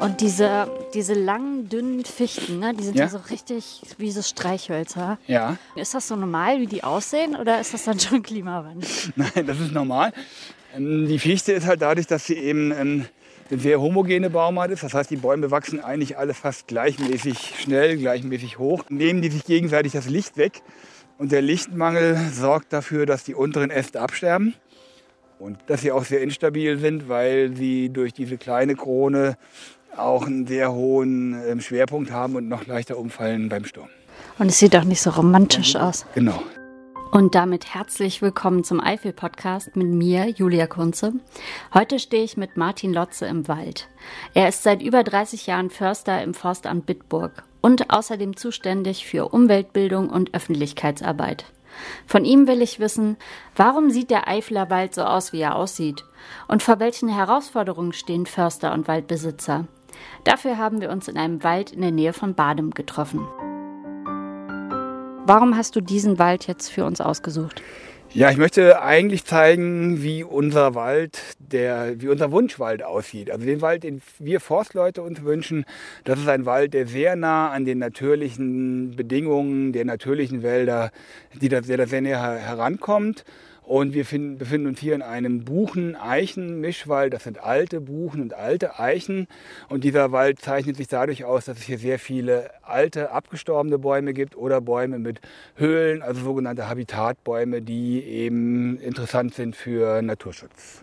Und diese, diese langen, dünnen Fichten, ne, die sind ja. Ja. so richtig wie so Streichhölzer. Ja, Ist das so normal, wie die aussehen, oder ist das dann schon Klimawandel? nein, das ist normal. Ähm, Die Fichte ist halt dadurch, dass sie eben ähm, eine sehr homogene Baumart ist. Das heißt, die Bäume wachsen eigentlich alle fast gleichmäßig schnell, gleichmäßig hoch. Nehmen die sich gegenseitig das Licht weg. Und der Lichtmangel sorgt dafür, dass die unteren Äste absterben. Und dass sie auch sehr instabil sind, weil sie durch diese kleine Krone auch einen sehr hohen ähm, Schwerpunkt haben und noch leichter umfallen beim Sturm. Und es sieht auch nicht so romantisch aus. Genau. Und damit herzlich willkommen zum Eifel-Podcast mit mir, Julia Kunze. Heute stehe ich mit Martin Lotze im Wald. Er ist seit über 30 Jahren Förster im Forstamt Bitburg und außerdem zuständig für Umweltbildung und Öffentlichkeitsarbeit. Von ihm will ich wissen, warum sieht der Eifeler Wald so aus, wie er aussieht? Und vor welchen Herausforderungen stehen Förster und Waldbesitzer? Dafür haben wir uns in einem Wald in der Nähe von Badem getroffen. Warum hast du diesen Wald jetzt für uns ausgesucht? Ja, ich möchte eigentlich zeigen, wie unser Wald, der, wie unser Wunschwald aussieht. Also den Wald, den wir Forstleute uns wünschen, das ist ein Wald, der sehr nah an den natürlichen Bedingungen der natürlichen Wälder, die da, der sehr näher herankommt. Und wir finden, befinden uns hier in einem Buchen-Eichen-Mischwald. Das sind alte Buchen und alte Eichen. Und dieser Wald zeichnet sich dadurch aus, dass es hier sehr viele alte, abgestorbene Bäume gibt oder Bäume mit Höhlen, also sogenannte Habitatbäume, die eben interessant sind für Naturschutz.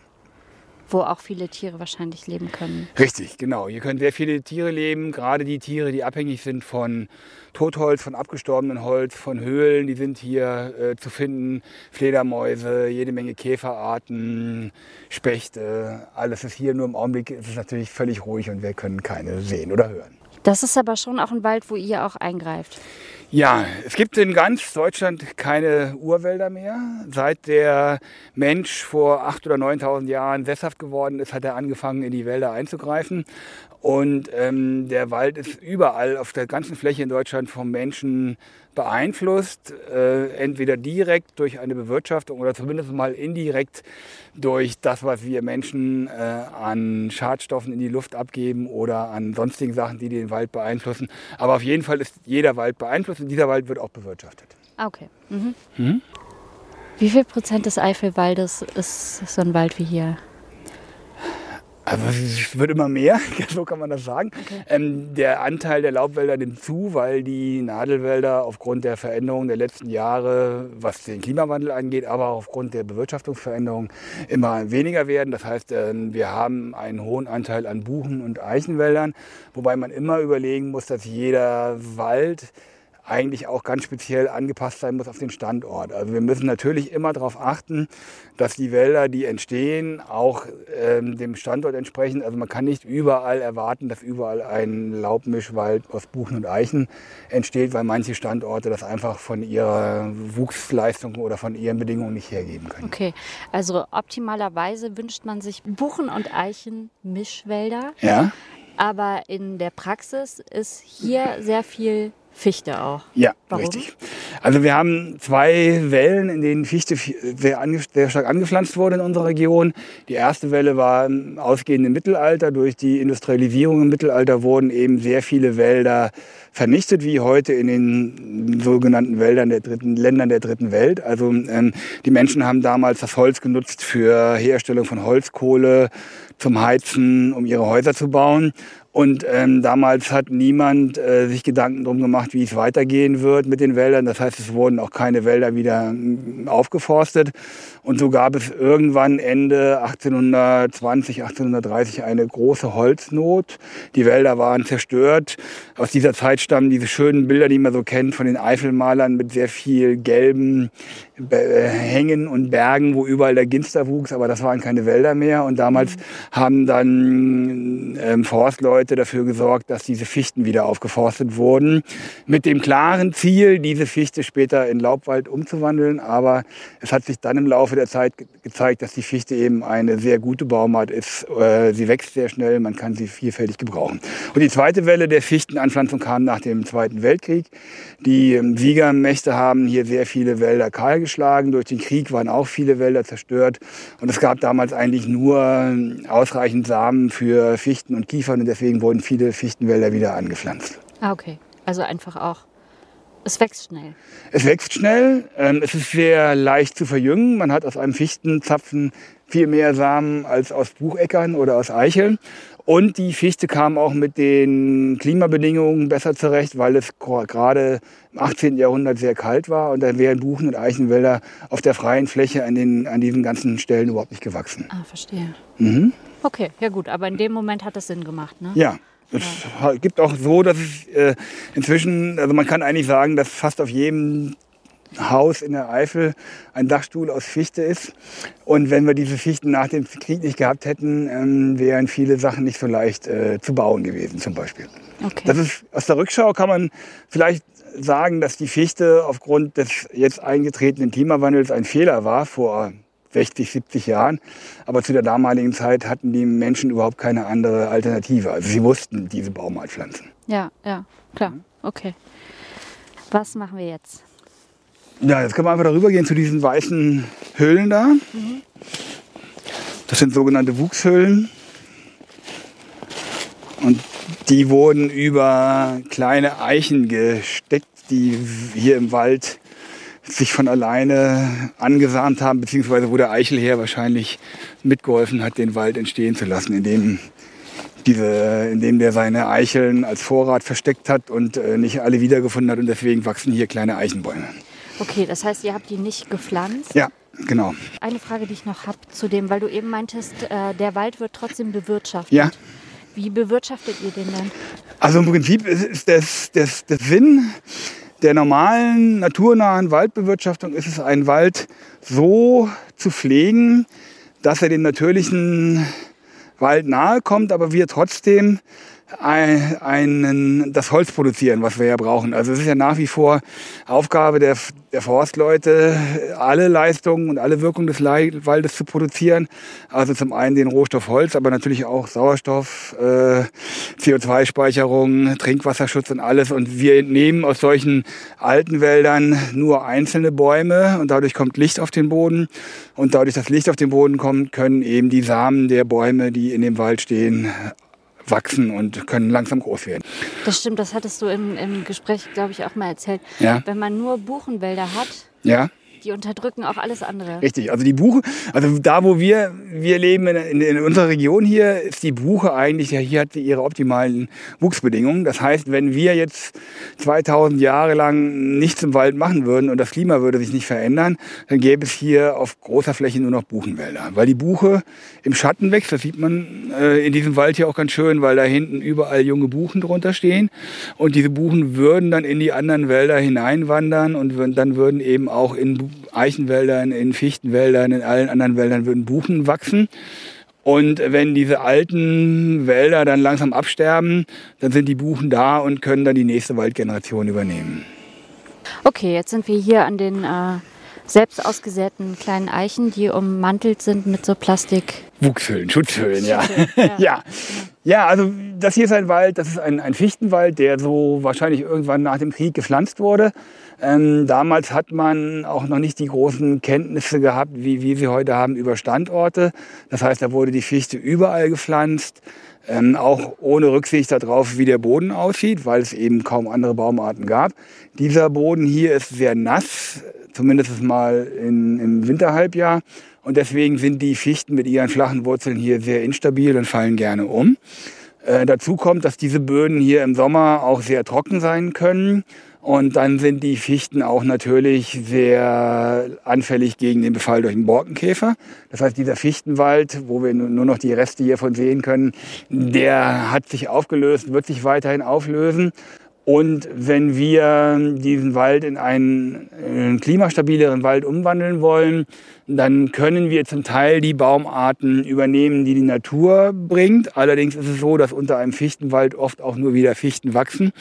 Wo auch viele Tiere wahrscheinlich leben können. Richtig, genau. Hier können sehr viele Tiere leben, gerade die Tiere, die abhängig sind von Totholz, von abgestorbenem Holz, von Höhlen, die sind hier äh, zu finden. Fledermäuse, jede Menge Käferarten, Spechte, alles ist hier. Nur im Augenblick ist es natürlich völlig ruhig und wir können keine sehen oder hören. Das ist aber schon auch ein Wald, wo ihr auch eingreift. Ja, es gibt in ganz Deutschland keine Urwälder mehr. Seit der Mensch vor 8.000 oder 9.000 Jahren sesshaft geworden ist, hat er angefangen, in die Wälder einzugreifen. Und ähm, der Wald ist überall auf der ganzen Fläche in Deutschland vom Menschen beeinflusst, äh, entweder direkt durch eine Bewirtschaftung oder zumindest mal indirekt durch das, was wir Menschen äh, an Schadstoffen in die Luft abgeben oder an sonstigen Sachen, die den Wald beeinflussen. Aber auf jeden Fall ist jeder Wald beeinflusst und dieser Wald wird auch bewirtschaftet. Okay. Mhm. Mhm. Wie viel Prozent des Eifelwaldes ist so ein Wald wie hier? Es wird immer mehr, so kann man das sagen. Ähm, der Anteil der Laubwälder nimmt zu, weil die Nadelwälder aufgrund der Veränderungen der letzten Jahre, was den Klimawandel angeht, aber auch aufgrund der Bewirtschaftungsveränderungen immer weniger werden. Das heißt, ähm, wir haben einen hohen Anteil an Buchen- und Eichenwäldern, wobei man immer überlegen muss, dass jeder Wald eigentlich auch ganz speziell angepasst sein muss auf den Standort. Also wir müssen natürlich immer darauf achten, dass die Wälder, die entstehen, auch ähm, dem Standort entsprechen. Also man kann nicht überall erwarten, dass überall ein Laubmischwald aus Buchen und Eichen entsteht, weil manche Standorte das einfach von ihrer Wuchsleistung oder von ihren Bedingungen nicht hergeben können. Okay, also optimalerweise wünscht man sich Buchen- und Eichen-Mischwälder, Ja? aber in der Praxis ist hier sehr viel Fichte auch. Ja, Warum? richtig. Also wir haben zwei Wellen, in denen Fichte sehr, stark angepflanzt wurde in unserer Region. Die erste Welle war im ausgehenden Mittelalter. Durch die Industrialisierung im Mittelalter wurden eben sehr viele Wälder vernichtet, wie heute in den sogenannten Wäldern der dritten, Ländern der dritten Welt. Also ähm, die Menschen haben damals das Holz genutzt für Herstellung von Holzkohle, zum Heizen, um ihre Häuser zu bauen. Und ähm, damals hat niemand äh, sich Gedanken drum gemacht, wie es weitergehen wird mit den Wäldern. Das heißt, es wurden auch keine Wälder wieder mm, aufgeforstet. Und so gab es irgendwann Ende 1820, 1830 eine große Holznot. Die Wälder waren zerstört. Aus dieser Zeit stammen diese schönen Bilder, die man so kennt von den Eifelmalern mit sehr viel gelben Be- Hängen und Bergen, wo überall der Ginster wuchs, aber das waren keine Wälder mehr. Und damals haben dann ähm, Forstleute dafür gesorgt, dass diese Fichten wieder aufgeforstet wurden, mit dem klaren Ziel, diese Fichte später in Laubwald umzuwandeln. Aber es hat sich dann im Laufe der Zeit ge gezeigt, dass die Fichte eben eine sehr gute Baumart ist. Äh, sie wächst sehr schnell, man kann sie vielfältig gebrauchen. Und die zweite Welle der Fichtenanpflanzung kam nach dem Zweiten Weltkrieg. Die ähm, Siegermächte haben hier sehr viele Wälder kahlgeschlagen niedergeschlagen. Durch den Krieg waren auch viele Wälder zerstört. Und es gab damals eigentlich nur ausreichend Samen für Fichten und Kiefern. Und deswegen wurden viele Fichtenwälder wieder angepflanzt. Ah, okay. Also einfach auch. Es wächst schnell. Es wächst schnell. Ähm, es ist sehr leicht zu verjüngen. Man hat aus einem Fichtenzapfen viel mehr Samen als aus Bucheckern oder aus Eicheln. Und die Fichte kam auch mit den Klimabedingungen besser zurecht, weil es gerade 18. Jahrhundert sehr kalt war und dann wären Buchen- und Eichenwälder auf der freien Fläche an, den, an diesen ganzen Stellen überhaupt nicht gewachsen. Ah, verstehe. Mhm. Okay, ja gut, aber in dem Moment hat es Sinn gemacht, ne? Ja. Es ja. gibt auch so, dass es äh, inzwischen, also man kann eigentlich sagen, dass fast auf jedem Haus in der Eifel ein Dachstuhl aus Fichte ist. Und wenn wir diese Fichten nach dem Krieg nicht gehabt hätten, ähm, wären viele Sachen nicht so leicht äh, zu bauen gewesen, zum Beispiel. Okay. Das ist, aus der Rückschau kann man vielleicht sagen, dass die Fichte aufgrund des jetzt eingetretenen Klimawandels ein Fehler war vor 60, 70 Jahren. Aber zu der damaligen Zeit hatten die Menschen überhaupt keine andere Alternative. Also sie wussten diese Baumart pflanzen. Ja, ja, klar. Okay. Was machen wir jetzt? Ja, jetzt können wir einfach darüber gehen zu diesen weißen Höhlen da. Das sind sogenannte Wuchshöhlen. Und die wurden über kleine Eichen gesteckt, die hier im Wald sich von alleine angesahmt haben, beziehungsweise wo der Eichelherr wahrscheinlich mitgeholfen hat, den Wald entstehen zu lassen, indem, diese, indem der seine Eicheln als Vorrat versteckt hat und äh, nicht alle wiedergefunden hat. Und deswegen wachsen hier kleine Eichenbäume. Okay, das heißt, ihr habt die nicht gepflanzt? Ja, genau. Eine Frage, die ich noch habe zu dem, weil du eben meintest, äh, der Wald wird trotzdem bewirtschaftet. Ja. Wie bewirtschaftet ihr den dann? Also im Prinzip ist das, das, das Sinn der normalen naturnahen Waldbewirtschaftung ist es, einen Wald so zu pflegen, dass er dem natürlichen Wald nahe kommt, aber wir trotzdem einen, das Holz produzieren, was wir ja brauchen. Also es ist ja nach wie vor Aufgabe der, der Forstleute, alle Leistungen und alle Wirkungen des Waldes zu produzieren. Also zum einen den Rohstoff Holz, aber natürlich auch Sauerstoff, äh, CO2-Speicherung, Trinkwasserschutz und alles. Und wir entnehmen aus solchen alten Wäldern nur einzelne Bäume und dadurch kommt Licht auf den Boden. Und dadurch, dass Licht auf den Boden kommt, können eben die Samen der Bäume, die in dem Wald stehen, wachsen und können langsam groß werden. Das stimmt, das hattest du im, im Gespräch, glaube ich, auch mal erzählt. Ja. Wenn man nur Buchenwälder hat, ja die unterdrücken auch alles andere. Richtig, also die Buche, also da wo wir, wir leben in, in, in, unserer Region hier, ist die Buche eigentlich, ja, hier hat sie ihre optimalen Wuchsbedingungen. Das heißt, wenn wir jetzt 2000 Jahre lang nichts im Wald machen würden und das Klima würde sich nicht verändern, dann gäbe es hier auf großer Fläche nur noch Buchenwälder. Weil die Buche im Schatten wächst, das sieht man äh, in diesem Wald hier auch ganz schön, weil da hinten überall junge Buchen drunter stehen. Und diese Buchen würden dann in die anderen Wälder hineinwandern und dann würden eben auch in Eichenwäldern, in Fichtenwäldern, in allen anderen Wäldern würden Buchen wachsen. Und wenn diese alten Wälder dann langsam absterben, dann sind die Buchen da und können dann die nächste Waldgeneration übernehmen. Okay, jetzt sind wir hier an den äh, selbst ausgesäten kleinen Eichen, die ummantelt sind mit so Plastik. Wuchshöhlen, Schutzhöhlen, ja. ja. ja. Ja, also das hier ist ein Wald, das ist ein, ein Fichtenwald, der so wahrscheinlich irgendwann nach dem Krieg gepflanzt wurde. Ähm, damals hat man auch noch nicht die großen Kenntnisse gehabt, wie wir sie heute haben über Standorte. Das heißt, da wurde die Fichte überall gepflanzt, ähm, auch ohne Rücksicht darauf, wie der Boden aussieht, weil es eben kaum andere Baumarten gab. Dieser Boden hier ist sehr nass, zumindest mal in, im Winterhalbjahr. Und deswegen sind die Fichten mit ihren flachen Wurzeln hier sehr instabil und fallen gerne um. Äh, dazu kommt, dass diese Böden hier im Sommer auch sehr trocken sein können und dann sind die Fichten auch natürlich sehr anfällig gegen den Befall durch den Borkenkäfer. Das heißt, dieser Fichtenwald, wo wir nur noch die Reste hiervon sehen können, der hat sich aufgelöst, wird sich weiterhin auflösen. Und wenn wir diesen Wald in einen, einen klimastabileren Wald umwandeln wollen, dann können wir zum Teil die Baumarten übernehmen, die die Natur bringt. Allerdings ist es so, dass unter einem Fichtenwald oft auch nur wieder Fichten wachsen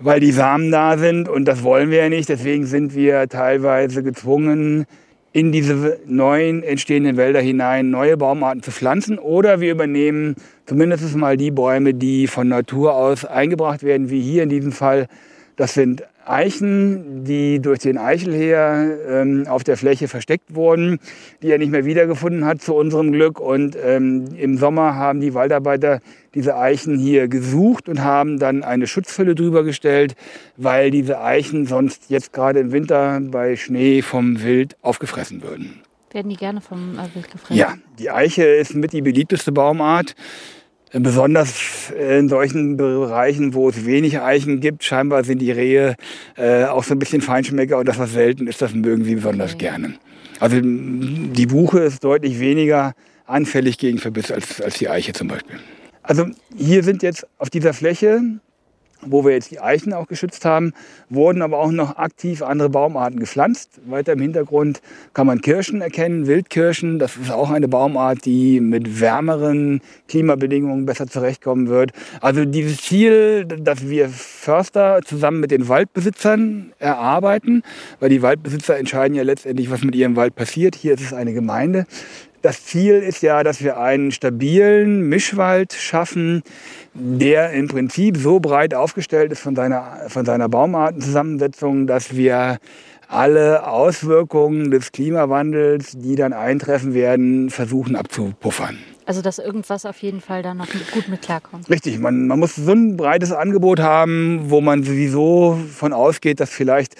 weil die Samen da sind und das wollen wir ja nicht. Deswegen sind wir teilweise gezwungen, in diese neuen entstehenden Wälder hinein neue Baumarten zu pflanzen oder wir übernehmen zumindest mal die Bäume, die von Natur aus eingebracht werden, wie hier in diesem Fall. Das sind Eichen, die durch den Eichelheer ähm, auf der Fläche versteckt wurden, die er nicht mehr wiedergefunden hat zu unserem Glück. Und ähm, im Sommer haben die Waldarbeiter diese Eichen hier gesucht und haben dann eine Schutzfülle drüber gestellt, weil diese Eichen sonst jetzt gerade im Winter bei Schnee vom Wild aufgefressen würden. Werden die gerne vom äh, Wild gefressen? Ja, die Eiche ist mit die beliebteste Baumart. Besonders in solchen Bereichen, wo es wenig Eichen gibt, scheinbar sind die Rehe äh, auch so ein bisschen Feinschmecker und das, was selten ist, das mögen sie besonders gerne. Also die Buche ist deutlich weniger anfällig gegen Verbiss als, als die Eiche zum Beispiel. Also hier sind jetzt auf dieser Fläche wo wir jetzt die Eichen auch geschützt haben, wurden aber auch noch aktiv andere Baumarten gepflanzt. Weiter im Hintergrund kann man Kirschen erkennen, Wildkirschen. Das ist auch eine Baumart, die mit wärmeren Klimabedingungen besser zurechtkommen wird. Also dieses Ziel, dass wir Förster zusammen mit den Waldbesitzern erarbeiten, weil die Waldbesitzer entscheiden ja letztendlich, was mit ihrem Wald passiert. Hier ist es eine Gemeinde. Das Ziel ist ja, dass wir einen stabilen Mischwald schaffen, der im Prinzip so breit aufgestellt ist von seiner, von seiner Baumartenzusammensetzung, dass wir alle Auswirkungen des Klimawandels, die dann eintreffen werden, versuchen abzupuffern. Also dass irgendwas auf jeden Fall da noch gut mit klarkommt. Richtig, man, man muss so ein breites Angebot haben, wo man sowieso von ausgeht, dass vielleicht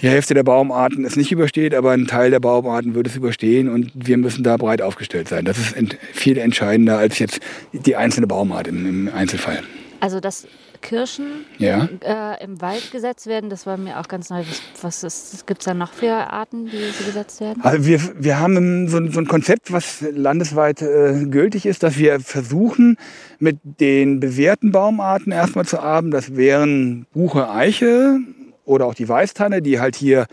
die Hälfte der Baumarten es nicht übersteht, aber ein Teil der Baumarten wird es überstehen und wir müssen da breit aufgestellt sein. Das ist viel entscheidender als jetzt die einzelne Baumart im, im Einzelfall. Also das Kirschen ja. äh, im Wald gesetzt werden. Das war mir auch ganz neu. Was, was gibt es da noch für Arten, die so gesetzt werden? Also wir, wir haben so, so ein Konzept, was landesweit äh, gültig ist, dass wir versuchen, mit den bewährten Baumarten erstmal zu arbeiten. Das wären Buche, Eiche oder auch die Weißtanne, die halt hier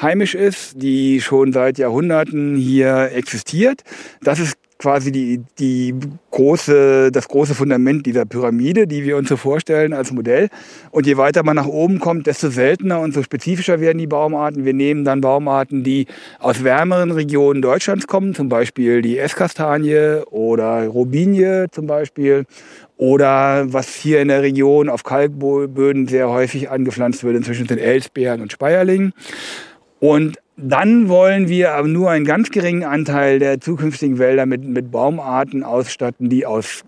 heimisch ist, die schon seit Jahrhunderten hier existiert. Das ist quasi die, die große, das große Fundament dieser Pyramide, die wir uns so vorstellen als Modell. Und je weiter man nach oben kommt, desto seltener und so spezifischer werden die Baumarten. Wir nehmen dann Baumarten, die aus wärmeren Regionen Deutschlands kommen, zum Beispiel die Esskastanie oder Robinie zum Beispiel. Oder was hier in der Region auf Kalkböden sehr häufig angepflanzt wird, inzwischen sind Elsbeeren und Speierling. Und dann wollen wir aber nur einen ganz geringen Anteil der zukünftigen Wälder mit, mit Baumarten ausstatten, die aus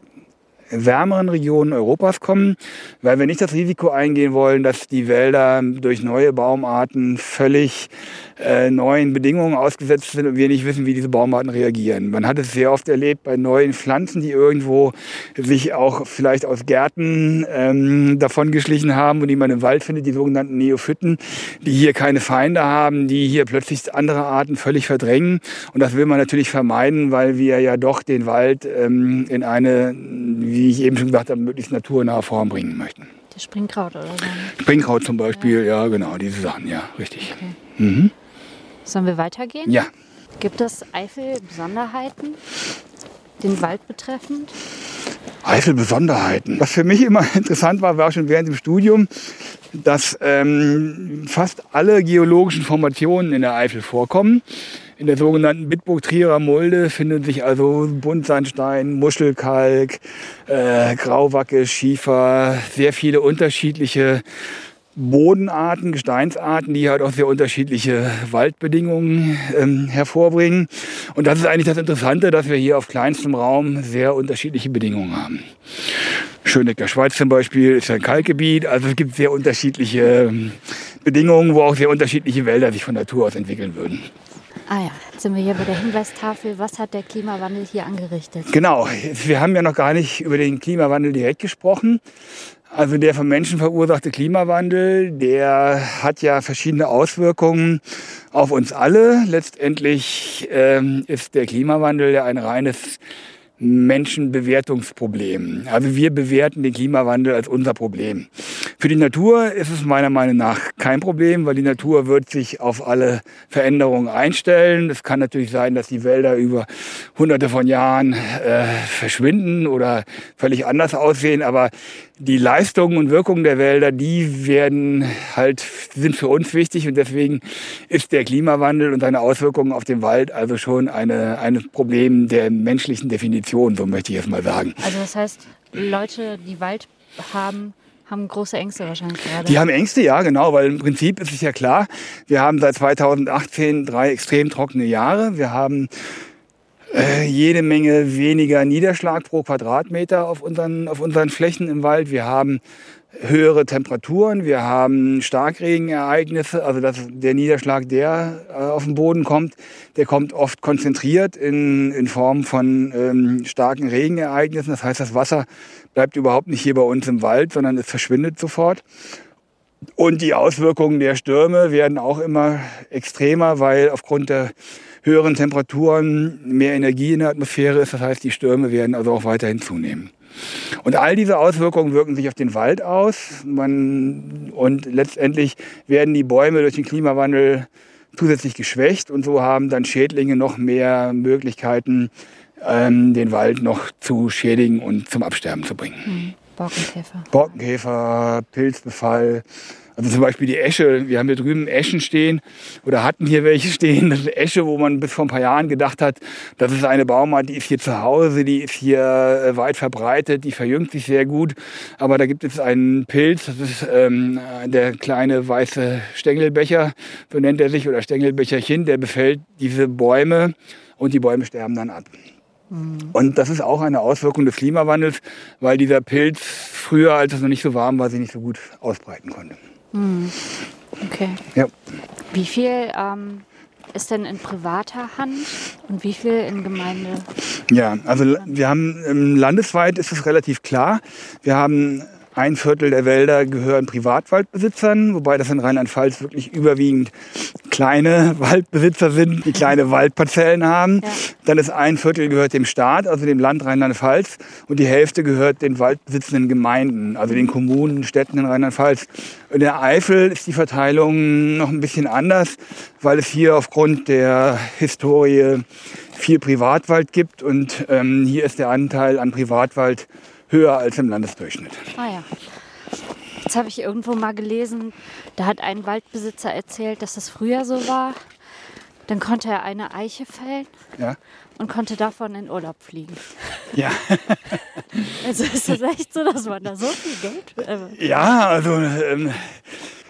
wärmeren Regionen Europas kommen, weil wir nicht das Risiko eingehen wollen, dass die Wälder durch neue Baumarten völlig äh, neuen Bedingungen ausgesetzt sind und wir nicht wissen, wie diese Baumarten reagieren. Man hat es sehr oft erlebt bei neuen Pflanzen, die irgendwo sich auch vielleicht aus Gärten ähm, davon geschlichen haben und die man im Wald findet, die sogenannten Neophyten, die hier keine Feinde haben, die hier plötzlich andere Arten völlig verdrängen. Und das will man natürlich vermeiden, weil wir ja doch den Wald ähm, in eine, wie ich eben schon gesagt habe, möglichst naturnahe Form bringen möchten. Das Springkraut oder so? Springkraut zum Beispiel, ja, ja genau, diese Sachen, ja, richtig. Okay. Mhm. Sollen wir weitergehen? Ja. Gibt es Eifel-Besonderheiten, den Wald betreffend? Eifel-Besonderheiten. Was für mich immer interessant war, war schon während dem Studium, dass ähm, fast alle geologischen Formationen in der Eifel vorkommen. In der sogenannten Bitburg-Trierer Mulde findet sich also Buntsandstein, Muschelkalk, äh, Grauwacke, Schiefer, sehr viele unterschiedliche Bodenarten, Gesteinsarten, die halt auch sehr unterschiedliche Waldbedingungen ähm, hervorbringen. Und das ist eigentlich das Interessante, dass wir hier auf kleinstem Raum sehr unterschiedliche Bedingungen haben. Schönecker Schweiz zum Beispiel ist ein Kalkgebiet, also es gibt sehr unterschiedliche ähm, Bedingungen, wo auch sehr unterschiedliche Wälder sich von Natur aus entwickeln würden. Ah ja, jetzt sind wir hier bei der Hinweistafel. Was hat der Klimawandel hier angerichtet? Genau, wir haben ja noch gar nicht über den Klimawandel direkt gesprochen. Also der vom Menschen verursachte Klimawandel, der hat ja verschiedene Auswirkungen auf uns alle. Letztendlich ähm, ist der Klimawandel ja ein reines Menschenbewertungsproblem. Also wir bewerten den Klimawandel als unser Problem. Für die Natur ist es meiner Meinung nach kein Problem, weil die Natur wird sich auf alle Veränderungen einstellen. Es kann natürlich sein, dass die Wälder über hunderte von Jahren äh, verschwinden oder völlig anders aussehen, aber die Leistungen und Wirkungen der Wälder, die werden halt, sind für uns wichtig und deswegen ist der Klimawandel und seine Auswirkungen auf den Wald also schon eine, ein Problem der menschlichen Definition, so möchte ich jetzt mal sagen. Also das heißt, Leute, die Wald haben, haben große Ängste wahrscheinlich gerade. Die haben Ängste, ja, genau, weil im Prinzip ist es ja klar, wir haben seit 2018 drei extrem trockene Jahre. Wir haben äh, jede Menge weniger Niederschlag pro Quadratmeter auf unseren, auf unseren Flächen im Wald. Wir haben höhere Temperaturen, wir haben Starkregenereignisse, also dass der Niederschlag, der äh, auf den Boden kommt, der kommt oft konzentriert in, in Form von ähm, starken Regenereignissen. Das heißt, das Wasser bleibt überhaupt nicht hier bei uns im Wald, sondern es verschwindet sofort. Und die Auswirkungen der Stürme werden auch immer extremer, weil aufgrund der höheren Temperaturen mehr Energie in der Atmosphäre ist. Das heißt, die Stürme werden also auch weiterhin zunehmen. Und all diese Auswirkungen wirken sich auf den Wald aus. Man, und letztendlich werden die Bäume durch den Klimawandel zusätzlich geschwächt und so haben dann Schädlinge noch mehr Möglichkeiten, ähm, den Wald noch zu schädigen und zum Absterben zu bringen. Mhm. Borkenkäfer. Borkenkäfer, Pilzbefall, also zum Beispiel die Esche. Wir haben hier drüben Eschen stehen oder hatten hier welche stehen. Das ist Esche, wo man bis vor ein paar Jahren gedacht hat, das ist eine Baumart, die ist hier zu Hause, die ist hier äh, weit verbreitet, die verjüngt sich sehr gut. Aber da gibt es einen Pilz, das ist ähm, der kleine weiße Stängelbecher, so nennt er sich, oder Stängelbecherchen, der befällt diese Bäume und die Bäume sterben dann ab. Mhm. Und das ist auch eine Auswirkung des Klimawandels, weil dieser Pilz früher, als es noch nicht so warm war, sich nicht so gut ausbreiten konnte. Hm. Okay. Ja. Wie viel ähm, ist denn in privater Hand und wie viel in Gemeinde? Ja, also wir haben ähm, landesweit ist es relativ klar. Wir haben ein Viertel der Wälder gehören Privatwaldbesitzern, wobei das in Rheinland-Pfalz wirklich überwiegend kleine Waldbesitzer sind, die kleine Waldparzellen haben. Ja. Dann ist ein Viertel gehört dem Staat, also dem Land Rheinland-Pfalz, und die Hälfte gehört den waldbesitzenden Gemeinden, also den Kommunen, Städten in Rheinland-Pfalz. In der Eifel ist die Verteilung noch ein bisschen anders, weil es hier aufgrund der Historie viel Privatwald gibt und ähm, hier ist der Anteil an Privatwald höher als im Landesdurchschnitt. Ah ja. Jetzt habe ich irgendwo mal gelesen, da hat ein Waldbesitzer erzählt, dass das früher so war. Dann konnte er eine Eiche fällen ja. und konnte davon in Urlaub fliegen. Ja. also ist das echt so, dass man da so viel Geld. Äh, ja, also ähm,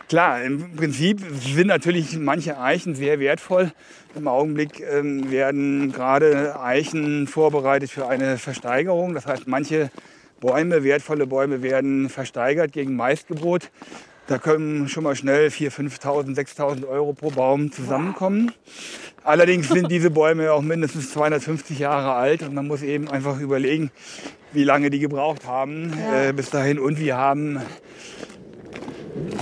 klar, im Prinzip sind natürlich manche Eichen sehr wertvoll. Im Augenblick ähm, werden gerade Eichen vorbereitet für eine Versteigerung. Das heißt, manche Bäume, wertvolle Bäume werden versteigert gegen Meistgebot. Da können schon mal schnell 4.000, 5.000, 6.000 Euro pro Baum zusammenkommen. Allerdings sind diese Bäume auch mindestens 250 Jahre alt und man muss eben einfach überlegen, wie lange die gebraucht haben ja. äh, bis dahin. Und wir haben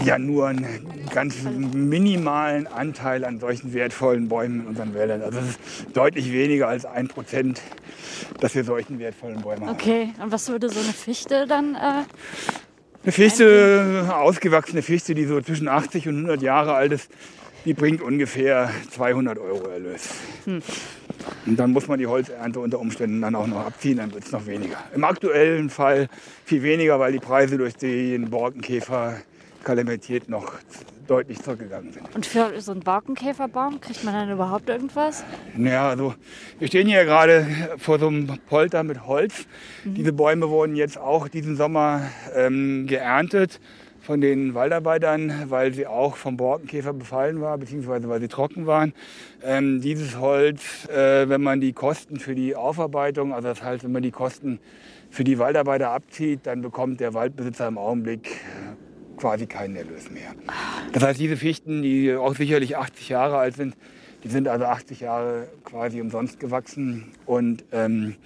ja nur einen ganz minimalen Anteil an solchen wertvollen Bäumen in unseren Wäldern. Also das ist deutlich weniger als ein Prozent, dass wir solchen wertvollen Bäume haben. Okay, und was würde so eine Fichte dann? Äh, eine Fichte, ausgewachsene Fichte, die so zwischen 80 und 100 Jahre alt ist, die bringt ungefähr 200 Euro Erlös. Hm. Und dann muss man die Holzernte unter Umständen dann auch noch abziehen, dann wird es noch weniger. Im aktuellen Fall viel weniger, weil die Preise durch den Borkenkäfer Kalamität noch deutlich zurückgegangen sind. Und für so einen Borkenkäferbaum kriegt man dann überhaupt irgendwas? Naja, also wir stehen hier gerade vor so einem Polter mit Holz. Mhm. Diese Bäume wurden jetzt auch diesen Sommer ähm, geerntet von den Waldarbeitern, weil sie auch vom Borkenkäfer befallen waren, beziehungsweise weil sie trocken waren. Ähm, dieses Holz, äh, wenn man die Kosten für die Aufarbeitung, also das heißt, wenn man die Kosten für die Waldarbeiter abzieht, dann bekommt der Waldbesitzer im Augenblick quasi keinen Erlös mehr. Das heißt, diese Fichten, die auch sicherlich 80 Jahre alt sind, die sind also 80 Jahre quasi umsonst gewachsen. Und ähm,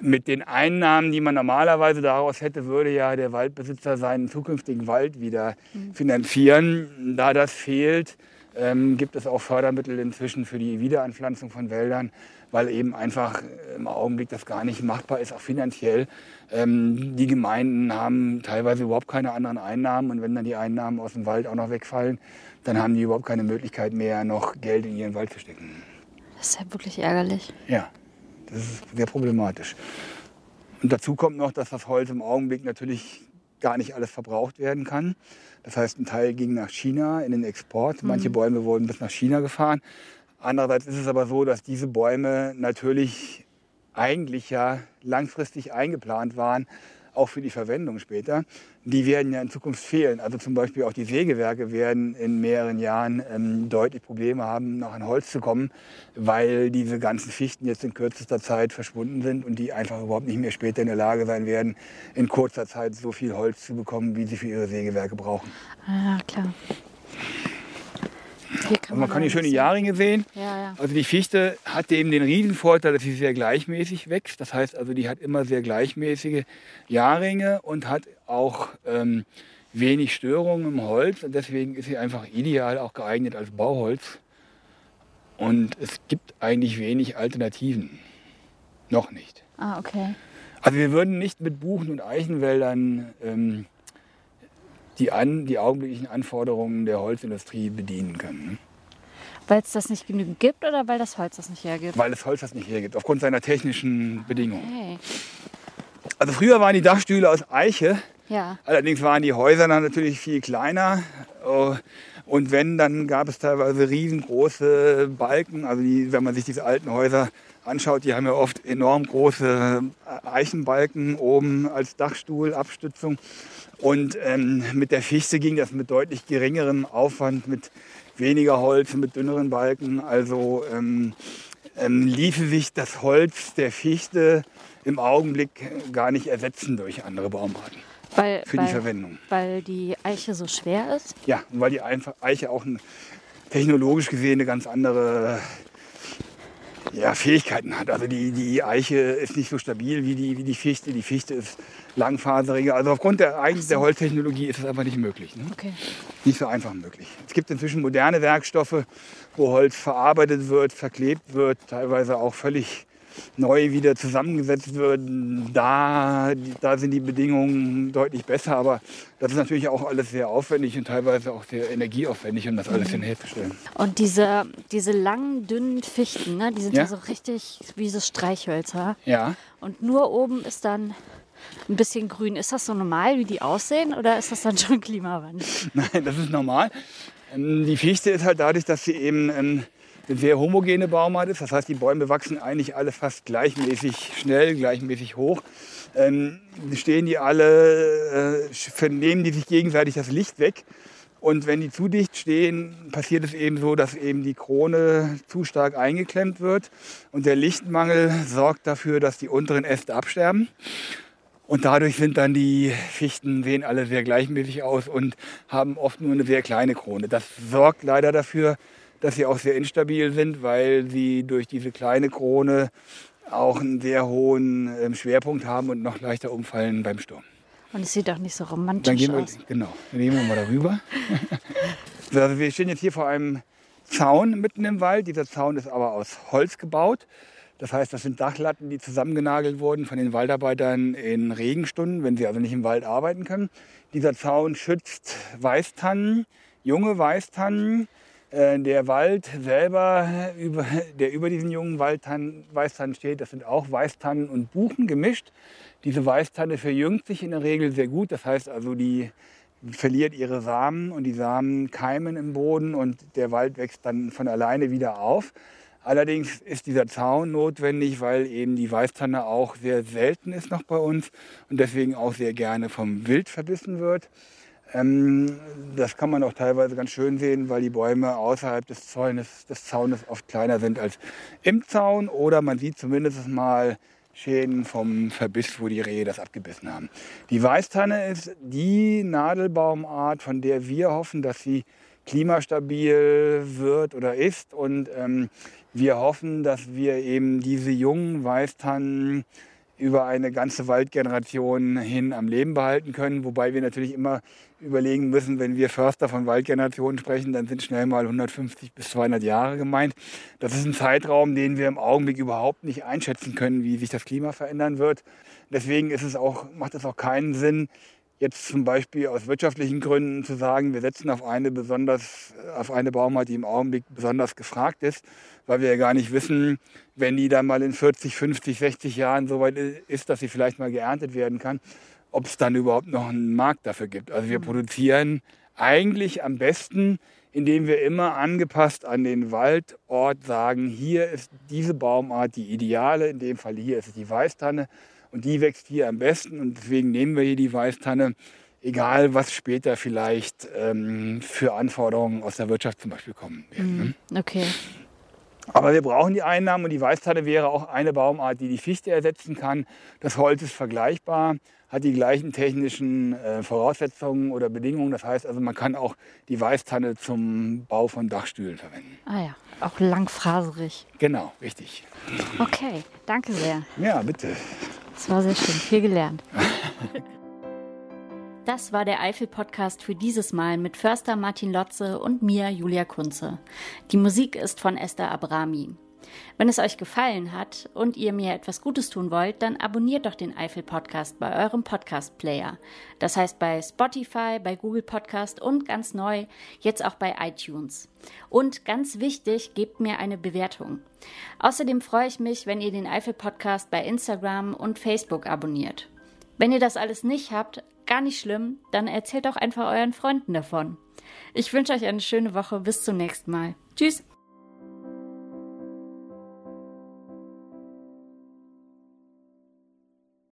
mit den Einnahmen, die man normalerweise daraus hätte, würde ja der Waldbesitzer seinen zukünftigen Wald wieder mhm. finanzieren. Da das fehlt, ähm, gibt es auch Fördermittel inzwischen für die Wiederanpflanzung von Wäldern weil eben einfach im Augenblick das gar nicht machbar ist, auch finanziell. Ähm, die Gemeinden haben teilweise überhaupt keine anderen Einnahmen und wenn dann die Einnahmen aus dem Wald auch noch wegfallen, dann haben die überhaupt keine Möglichkeit mehr, noch Geld in ihren Wald zu stecken. Das ist ja wirklich ärgerlich. Ja, das ist sehr problematisch. Und dazu kommt noch, dass das Holz im Augenblick natürlich gar nicht alles verbraucht werden kann. Das heißt, ein Teil ging nach China in den Export. Manche mhm. Bäume wurden bis nach China gefahren. Andererseits ist es aber so, dass diese Bäume natürlich eigentlich ja langfristig eingeplant waren auch für die Verwendung später, die werden ja in Zukunft fehlen. Also zum Beispiel auch die Sägewerke werden in mehreren Jahren ähm, deutlich Probleme haben, noch an Holz zu kommen, weil diese ganzen Fichten jetzt in kürzester Zeit verschwunden sind und die einfach überhaupt nicht mehr später in der Lage sein werden, in kurzer Zeit so viel Holz zu bekommen, wie sie für ihre Sägewerke brauchen. Ah, klar. Hier kann man, man kann hier schöne Jahrringe sehen. Ja, ja. Also die Fichte hat eben den Riesenvorteil, dass sie sehr gleichmäßig wächst. Das heißt also, die hat immer sehr gleichmäßige Jahrringe und hat auch ähm, wenig Störungen im Holz. Und deswegen ist sie einfach ideal auch geeignet als Bauholz. Und es gibt eigentlich wenig Alternativen. Noch nicht. Ah, okay. Also wir würden nicht mit Buchen- und Eichenwäldern ähm, die, an, die augenblicklichen Anforderungen der Holzindustrie bedienen können. Ne? Weil es das nicht genügend gibt oder weil das Holz das nicht hergibt? Weil das Holz das nicht hergibt, aufgrund seiner technischen Bedingungen. Okay. Also früher waren die Dachstühle aus Eiche, Ja. allerdings waren die Häuser dann natürlich viel kleiner. äh, Und wenn, dann gab es teilweise riesengroße Balken. Also die, wenn man sich diese alten Häuser anschaut, die haben ja oft enorm große Eichenbalken oben als Dachstuhl, Abstützung. Und ähm, mit der Fichte ging das mit deutlich geringerem Aufwand, mit weniger Holz, mit dünneren Balken. Also ähm, ähm, ließe sich das Holz der Fichte im Augenblick gar nicht ersetzen durch andere Baumarten Weil, für weil, die Verwendung. weil die Eiche so schwer ist? Ja, und weil die Eiche auch ein, technologisch gesehen eine ganz andere ja, Fähigkeiten hat. Also die, die Eiche ist nicht so stabil wie die, wie die Fichte. Die Fichte ist langfaseriger. Also aufgrund der, eigentlich der Holztechnologie ist es einfach nicht möglich. Ne? Okay. Nicht so einfach möglich. Es gibt inzwischen moderne Werkstoffe, wo Holz verarbeitet wird, verklebt wird, teilweise auch völlig neu wieder zusammengesetzt wird. Da, da sind die Bedingungen deutlich besser, aber das ist natürlich auch alles sehr aufwendig und teilweise auch sehr energieaufwendig, um das alles Mhm. herzustellen. Und diese, diese langen, dünnen Fichten, ne, die sind ja, Ja. so richtig wie so Streichhölzer. Ja, Und nur oben ist dann ein bisschen grün. Ist das so normal, wie die aussehen, oder ist das dann schon Klimawandel? Nein, das ist normal. Ähm, Die Fichte ist halt dadurch, dass sie eben ähm, eine sehr homogene Baumart ist. Das heißt, die Bäume wachsen eigentlich alle fast gleichmäßig schnell, gleichmäßig hoch. Ähm, stehen die alle, äh, vernehmen die sich gegenseitig das Licht weg. Und wenn die zu dicht stehen, passiert es eben so, dass eben die Krone zu stark eingeklemmt wird. Und der Lichtmangel sorgt dafür, dass die unteren Äste absterben. Und dadurch sind dann die Fichten, sehen alle sehr gleichmäßig aus und haben oft nur eine sehr kleine Krone. Das sorgt leider dafür, dass sie auch sehr instabil sind, weil sie durch diese kleine Krone auch einen sehr hohen ähm, Schwerpunkt haben und noch leichter umfallen beim Sturm. Und es sieht auch nicht so Dann romantisch gehen wir, aus. genau, dann gehen wir mal darüber. So, also wir stehen jetzt hier vor einem Zaun mitten im Wald. Dieser Zaun ist aber aus Holz gebaut. Das heißt, das sind Dachlatten, die zusammengenagelt wurden von den Waldarbeitern in Regenstunden, wenn sie also nicht im Wald arbeiten können. Dieser Zaun schützt Weißtannen, junge Weißtannen. Äh, Der Wald selber, der über diesen jungen Waldtannen, Weißtannen steht, das sind auch Weißtannen und Buchen gemischt. Diese Weißtanne verjüngt sich in der Regel sehr gut. Das heißt also, die verliert ihre Samen und die Samen keimen im Boden und der Wald wächst dann von alleine wieder auf. Allerdings ist dieser Zaun notwendig, weil eben die Weißtanne auch sehr selten ist noch bei uns und deswegen auch sehr gerne vom Wild verbissen wird. Ähm, das kann man auch teilweise ganz schön sehen, weil die Bäume außerhalb des Zaunes, des Zaunes oft kleiner sind als im Zaun oder man sieht zumindest mal Schäden vom Verbiss, wo die Rehe das abgebissen haben. Die Weißtanne ist die Nadelbaumart, von der wir hoffen, dass sie klimastabil wird oder ist. Und ähm, wir hoffen, dass wir eben diese jungen Weißtannen über eine ganze Waldgeneration hin am Leben behalten können. Wobei wir natürlich immer überlegen müssen, wenn wir Förster von Waldgenerationen sprechen, dann sind schnell mal 150 bis 200 Jahre gemeint. Das ist ein Zeitraum, den wir im Augenblick überhaupt nicht einschätzen können, wie sich das Klima verändern wird. Deswegen ist es auch, macht es auch keinen Sinn, jetzt zum Beispiel aus wirtschaftlichen Gründen zu sagen, wir setzen auf eine besonders, auf eine Baumart, die im Augenblick besonders gefragt ist, weil wir ja gar nicht wissen, wenn die dann mal in 40, 50, 60 Jahren so weit ist, dass sie vielleicht mal geerntet werden kann, ob es dann überhaupt noch einen Markt dafür gibt. Also wir produzieren eigentlich am besten, indem wir immer angepasst an den Waldort sagen, hier ist diese Baumart die ideale, in dem Fall hier ist es die Weißtanne Und die wächst hier am besten und deswegen nehmen wir hier die Weißtanne, egal was später vielleicht ähm, für Anforderungen aus der Wirtschaft zum Beispiel kommen werden. Mhm. Okay. Aber wir brauchen die Einnahmen und die Weißtanne wäre auch eine Baumart, die die Fichte ersetzen kann. Das Holz ist vergleichbar, hat die gleichen technischen äh, Voraussetzungen oder Bedingungen. Das heißt also, man kann auch die Weißtanne zum Bau von Dachstühlen verwenden. Ah ja, auch langfaserig. Genau, richtig. Okay, danke sehr. Ja, bitte. Das war sehr schön, viel gelernt. Das war der Eifel-Podcast für dieses Mal mit Förster Martin Lotze und mir, Julia Kunze. Die Musik ist von Esther Abrami. Wenn es euch gefallen hat und ihr mir etwas Gutes tun wollt, dann abonniert doch den Eifel-Podcast bei eurem Podcast-Player. Das heißt bei Spotify, bei Google Podcast und ganz neu, jetzt auch bei iTunes. Und ganz wichtig, gebt mir eine Bewertung. Außerdem freue ich mich, wenn ihr den Eifel-Podcast bei Instagram und Facebook abonniert. Wenn ihr das alles nicht habt, gar nicht schlimm, dann erzählt auch einfach euren Freunden davon. Ich wünsche euch eine schöne Woche. Bis zum nächsten Mal. Tschüss.